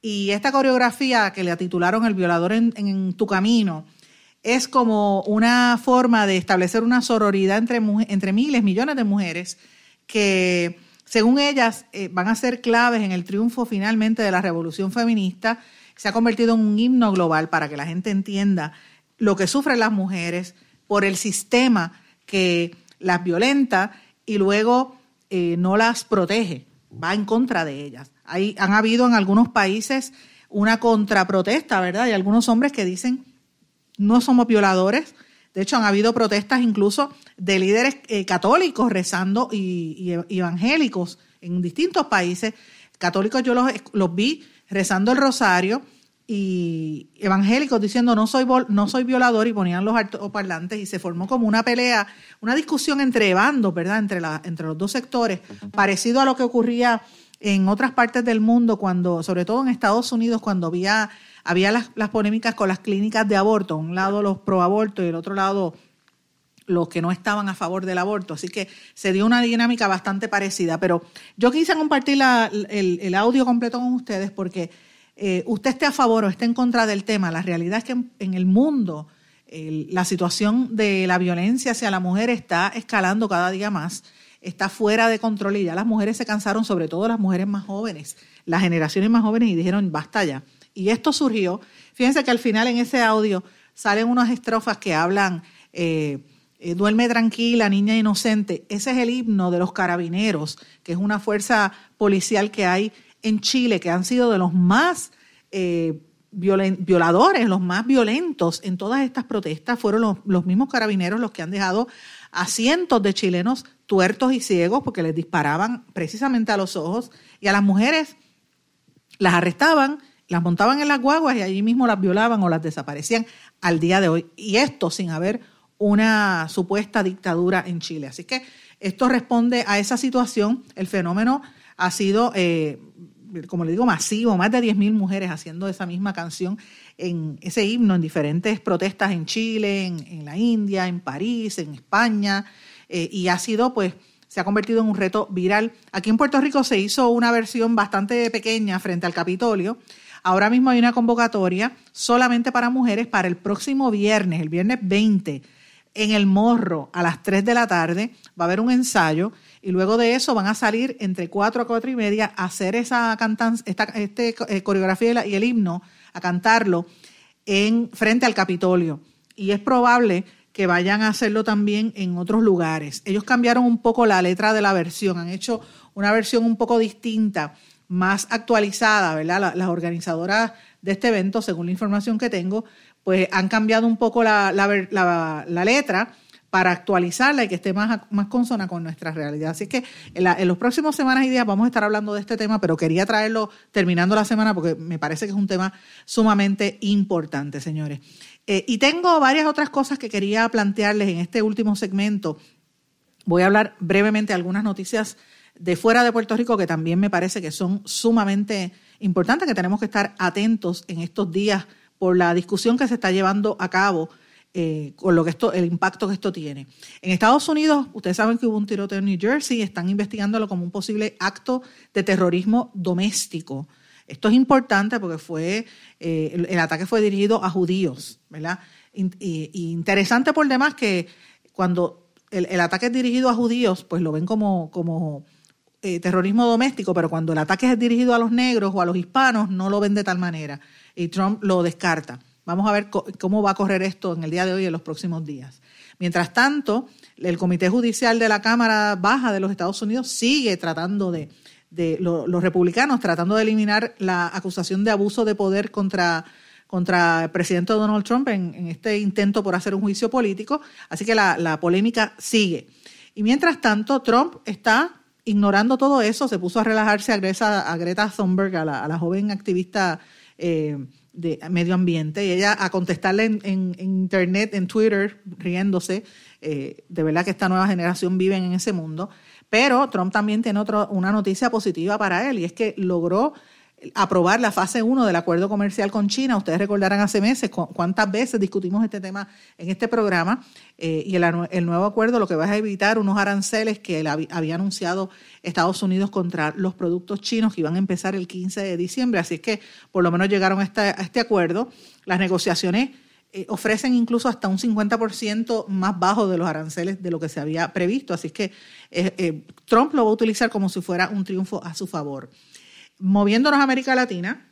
Y esta coreografía que le titularon El violador en, tu camino es como una forma de establecer una sororidad entre, entre miles, millones de mujeres que, según ellas, eh, van a ser claves en el triunfo finalmente de la revolución feminista. Se ha convertido en un himno global para que la gente entienda lo que sufren las mujeres por el sistema que las violenta y luego eh, no las protege, va en contra de ellas. Hay, han habido en algunos países una contraprotesta, ¿verdad? Hay algunos hombres que dicen no somos violadores. De hecho, han habido protestas incluso de líderes eh, católicos rezando y, evangélicos en distintos países. Católicos yo los, los vi rezando el rosario y evangélicos diciendo no soy no soy violador y ponían los altoparlantes y se formó como una pelea, una discusión entre bandos, ¿verdad? Entre la, entre los dos sectores, parecido a lo que ocurría en otras partes del mundo cuando, sobre todo en Estados Unidos, cuando había, había las, las polémicas con las clínicas de aborto, un lado los pro aborto y el otro lado los que no estaban a favor del aborto. Así que se dio una dinámica bastante parecida. Pero yo quise compartir el, el audio completo con ustedes porque eh, usted esté a favor o esté en contra del tema, la realidad es que en, el mundo la situación de la violencia hacia la mujer está escalando cada día más, está fuera de control y ya las mujeres se cansaron, sobre todo las mujeres más jóvenes, las generaciones más jóvenes, y dijeron, basta ya. Y esto surgió, fíjense que al final en ese audio salen unas estrofas que hablan, eh, eh, duerme tranquila, niña inocente. Ese es el himno de los carabineros, que es una fuerza policial que hay en Chile, que han sido de los más eh, violadores, los más violentos en todas estas protestas. Fueron los, mismos carabineros los que han dejado a cientos de chilenos tuertos y ciegos porque les disparaban precisamente a los ojos y a las mujeres las arrestaban, las montaban en las guaguas y allí mismo las violaban o las desaparecían al día de hoy. Y esto sin haber una supuesta dictadura en Chile. Así que esto responde a esa situación. El fenómeno ha sido, eh, como le digo, masivo, más de 10.000 mujeres haciendo esa misma canción en ese himno en diferentes protestas en Chile, en, la India, en París, en España, eh, y ha sido pues se ha convertido en un reto viral. Aquí en Puerto Rico se hizo una versión bastante pequeña frente al Capitolio. Ahora mismo hay una convocatoria solamente para mujeres para el próximo viernes, el viernes 20, en el Morro a las 3 de la tarde. Va a haber un ensayo y luego de eso van a salir entre 4 a 4 y media a hacer esa cantan esta este, eh, coreografía y el himno, a cantarlo en frente al Capitolio. Y es probable que vayan a hacerlo también en otros lugares. Ellos cambiaron un poco la letra de la versión, han hecho una versión un poco distinta, más actualizada, ¿verdad? las organizadoras de este evento, según la información que tengo, pues han cambiado un poco la, letra para actualizarla y que esté más, más consona con nuestra realidad. Así que en, en los próximos semanas y días vamos a estar hablando de este tema, pero quería traerlo terminando la semana porque me parece que es un tema sumamente importante, señores. Eh, y tengo varias otras cosas que quería plantearles en este último segmento. Voy a hablar brevemente de algunas noticias de fuera de Puerto Rico que también me parece que son sumamente importantes, que tenemos que estar atentos en estos días por la discusión que se está llevando a cabo eh, con lo que esto, el impacto que esto tiene. En Estados Unidos, ustedes saben que hubo un tiroteo en New Jersey, están investigándolo como un posible acto de terrorismo doméstico. Esto es importante porque fue eh, el, ataque fue dirigido a judíos, ¿verdad? Y, interesante por demás que cuando el, ataque es dirigido a judíos, pues lo ven como, como eh, terrorismo doméstico, pero cuando el ataque es dirigido a los negros o a los hispanos, no lo ven de tal manera. Y Trump lo descarta. Vamos a ver cómo va a correr esto en el día de hoy y en los próximos días. Mientras tanto, el Comité Judicial de la Cámara Baja de los Estados Unidos sigue tratando de los republicanos tratando de eliminar la acusación de abuso de poder contra, contra el presidente Donald Trump en, este intento por hacer un juicio político. Así que la, polémica sigue. Y mientras tanto, Trump está ignorando todo eso, se puso a relajarse a Greta, a Greta Thunberg, a la, joven activista eh, de medio ambiente, y ella a contestarle en, Internet, en Twitter, riéndose. Eh, de verdad que esta nueva generación vive en ese mundo. Pero Trump también tiene otro, una noticia positiva para él y es que logró aprobar la fase 1 del acuerdo comercial con China. Ustedes recordarán hace meses cuántas veces discutimos este tema en este programa eh, y el, nuevo acuerdo lo que va a evitar unos aranceles que había anunciado Estados Unidos contra los productos chinos que iban a empezar el 15 de diciembre. Así es que por lo menos llegaron a este acuerdo. Las negociaciones eh, ofrecen incluso hasta un 50% más bajo de los aranceles de lo que se había previsto. Así que eh, eh, Trump lo va a utilizar como si fuera un triunfo a su favor. Moviéndonos a América Latina,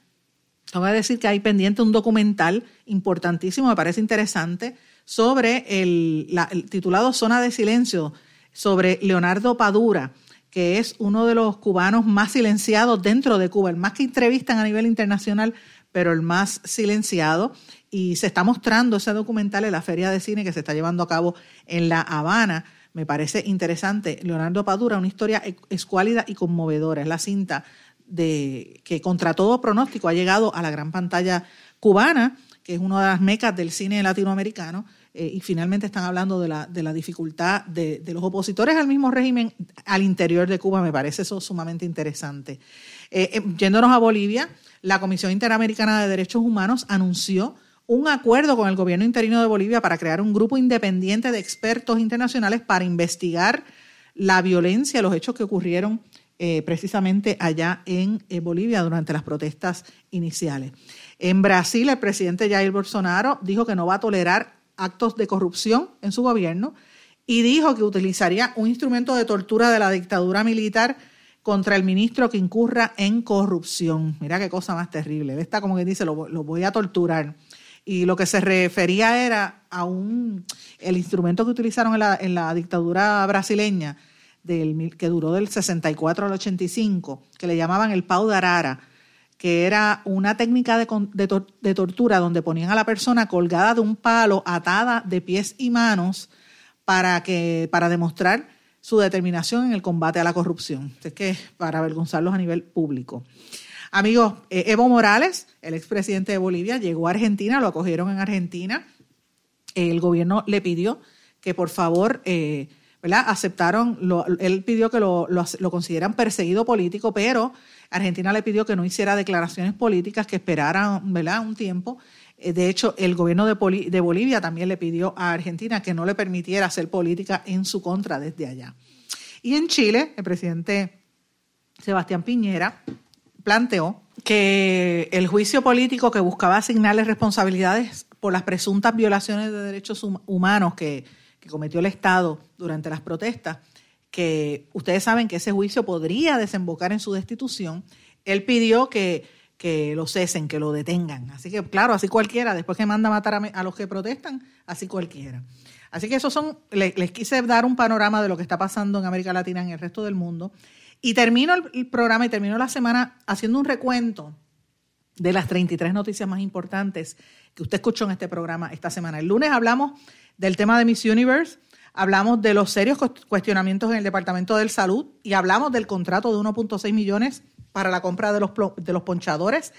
voy a decir que hay pendiente un documental importantísimo, me parece interesante, sobre el, el titulado Zona de Silencio, sobre Leonardo Padura que es uno de los cubanos más silenciados dentro de Cuba, el más que entrevistan a nivel internacional, pero el más silenciado y se está mostrando ese documental en la feria de cine que se está llevando a cabo en La Habana. Me parece interesante. Leonardo Padura, una historia escuálida y conmovedora. Es la cinta de que contra todo pronóstico ha llegado a la gran pantalla cubana, que es una de las mecas del cine latinoamericano, eh, y finalmente están hablando de la, de la dificultad de, de, los opositores al mismo régimen al interior de Cuba. Me parece eso sumamente interesante. Eh, eh, yéndonos a Bolivia, la Comisión Interamericana de Derechos Humanos anunció un acuerdo con el gobierno interino de Bolivia para crear un grupo independiente de expertos internacionales para investigar la violencia, los hechos que ocurrieron eh, precisamente allá en eh, Bolivia durante las protestas iniciales. En Brasil, el presidente Jair Bolsonaro dijo que no va a tolerar actos de corrupción en su gobierno y dijo que utilizaría un instrumento de tortura de la dictadura militar contra el ministro que incurra en corrupción. Mira qué cosa más terrible. Está como que dice, lo, lo voy a torturar. Y lo que se refería era a un el instrumento que utilizaron en la, en la dictadura brasileña, que duró del 64 al 85, que le llamaban el pau de arara, que era una técnica de, de, de, tortura donde ponían a la persona colgada de un palo, atada de pies y manos, para, que, para demostrar su determinación en el combate a la corrupción. Es que para avergonzarlos a nivel público. Amigos, eh, Evo Morales, el expresidente de Bolivia, llegó a Argentina, lo acogieron en Argentina. El gobierno le pidió que por favor, eh, ¿verdad? Aceptaron, lo, él pidió que lo, lo, consideran perseguido político, pero Argentina le pidió que no hiciera declaraciones políticas, que esperaran, ¿verdad? Un tiempo. Eh, de hecho, el gobierno de, Poli, de Bolivia también le pidió a Argentina que no le permitiera hacer política en su contra desde allá. Y en Chile, el presidente Sebastián Piñera planteó que el juicio político que buscaba asignarle responsabilidades por las presuntas violaciones de derechos humanos que, que, cometió el Estado durante las protestas, que ustedes saben que ese juicio podría desembocar en su destitución, él pidió que, que lo cesen, que lo detengan. Así que, claro, así cualquiera, después que manda a matar a, los que protestan, así cualquiera. Así que esos son, les, quise dar un panorama de lo que está pasando en América Latina, en el resto del mundo. Y termino el, programa y termino la semana haciendo un recuento de las 33 noticias más importantes que usted escuchó en este programa esta semana. El lunes hablamos del tema de Miss Universe, hablamos de los serios cuestionamientos en el Departamento de Salud y hablamos del contrato de 1.6 millones para la compra de los, de los ponchadores.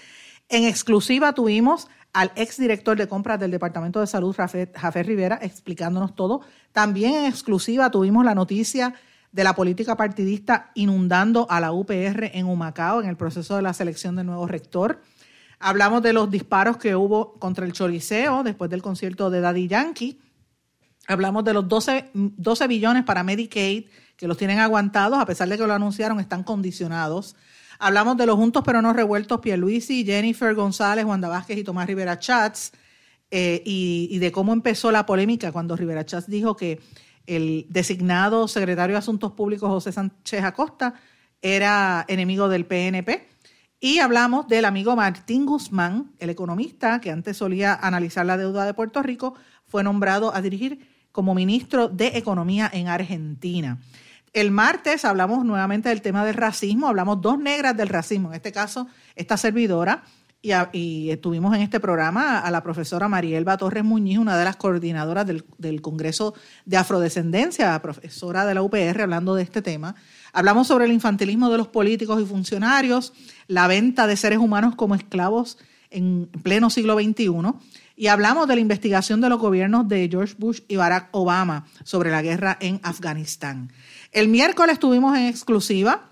En exclusiva tuvimos al exdirector de compras del Departamento de Salud, Jafé Rivera, explicándonos todo. También en exclusiva tuvimos la noticia de la política partidista inundando a la UPR en Humacao en el proceso de la selección del nuevo rector. Hablamos de los disparos que hubo contra el Choriceo después del concierto de Daddy Yankee. Hablamos de los 12, 12 billones para Medicaid, que los tienen aguantados, a pesar de que lo anunciaron, están condicionados. Hablamos de los juntos pero no revueltos, Pierluisi, Jennifer González, Wanda Vázquez y Tomás Rivera Chats, eh, y, de cómo empezó la polémica cuando Rivera Chats dijo que el designado secretario de Asuntos Públicos José Sánchez Acosta era enemigo del PNP. Y hablamos del amigo Martín Guzmán, el economista que antes solía analizar la deuda de Puerto Rico, fue nombrado a dirigir como ministro de Economía en Argentina. El martes hablamos nuevamente del tema del racismo, hablamos dos negras del racismo, en este caso esta servidora, y, a, y, tuvimos en este programa a la profesora Marielba Torres Muñiz, una de las coordinadoras del, del, Congreso de Afrodescendencia, profesora de la UPR, hablando de este tema. Hablamos sobre el infantilismo de los políticos y funcionarios, la venta de seres humanos como esclavos en pleno siglo XXI. Y hablamos de la investigación de los gobiernos de George Bush y Barack Obama sobre la guerra en Afganistán. El miércoles tuvimos en exclusiva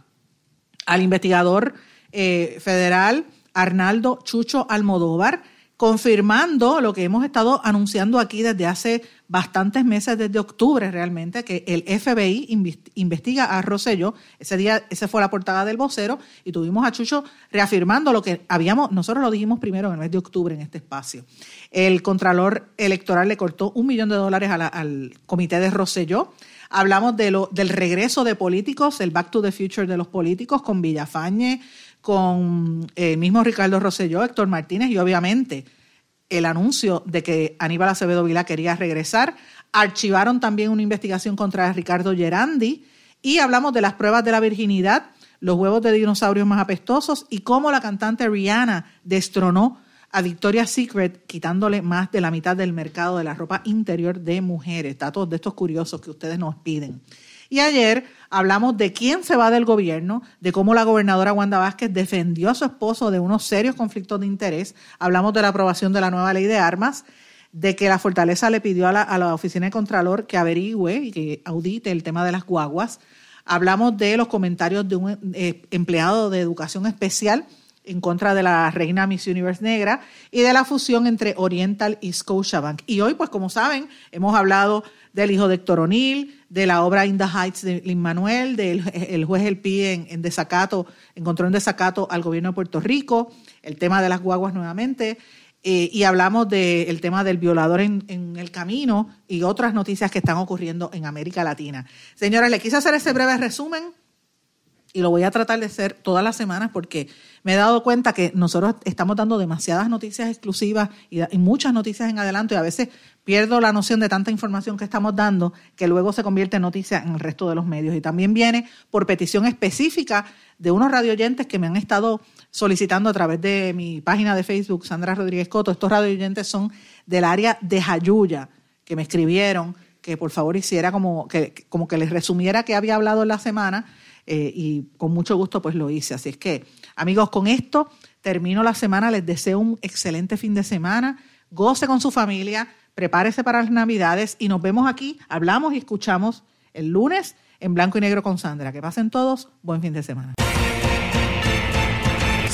al investigador eh, federal Arnaldo Chucho Almodóvar, confirmando lo que hemos estado anunciando aquí desde hace bastantes meses, desde octubre realmente, que el FBI investiga a Rosselló. Ese día, esa fue la portada del vocero, y tuvimos a Chucho reafirmando lo que habíamos, nosotros lo dijimos primero en el mes de octubre en este espacio. El Contralor Electoral le cortó un millón de dólares al comité de Rosselló. Hablamos del regreso de políticos, el Back to the Future de los políticos con Villafañe, con el mismo Ricardo Rosselló, Héctor Martínez y obviamente el anuncio de que Aníbal Acevedo Vila quería regresar. Archivaron también una investigación contra Ricardo Gerandi y hablamos de las pruebas de la virginidad, los huevos de dinosaurios más apestosos y cómo la cantante Rihanna destronó a Victoria's Secret, quitándole más de la mitad del mercado de la ropa interior de mujeres. Datos de estos curiosos que ustedes nos piden. Y ayer hablamos de quién se va del gobierno, de cómo la gobernadora Wanda Vázquez defendió a su esposo de unos serios conflictos de interés. Hablamos de la aprobación de la nueva ley de armas, de que la Fortaleza le pidió a la, a la Oficina de Contralor que averigüe y que audite el tema de las guaguas. Hablamos de los comentarios de un eh, empleado de educación especial en contra de la reina Miss Universe negra y de la fusión entre Oriental y Scotiabank. Y hoy, pues como saben, hemos hablado del hijo de Héctor O'Neill, de la obra In the Heights de Lin Manuel, del el juez El Pi en, en, desacato, encontró en desacato al gobierno de Puerto Rico, el tema de las guaguas nuevamente, eh, y hablamos del tema del violador en, en, el camino y otras noticias que están ocurriendo en América Latina. Señora, le quise hacer ese breve resumen y lo voy a tratar de hacer todas las semanas porque me he dado cuenta que nosotros estamos dando demasiadas noticias exclusivas y, muchas noticias en adelanto y a veces pierdo la noción de tanta información que estamos dando que luego se convierte en noticia en el resto de los medios. Y también viene por petición específica de unos radioyentes que me han estado solicitando a través de mi página de Facebook, Sandra Rodríguez Coto. Estos radioyentes son del área de Jayuya, que me escribieron que por favor hiciera como que, como que les resumiera qué había hablado en la semana eh, y con mucho gusto pues lo hice. Así es que, amigos, con esto termino la semana. Les deseo un excelente fin de semana. Goce con su familia, prepárese para las Navidades y nos vemos aquí, hablamos y escuchamos el lunes en blanco y negro con Sandra. Que pasen todos, buen fin de semana.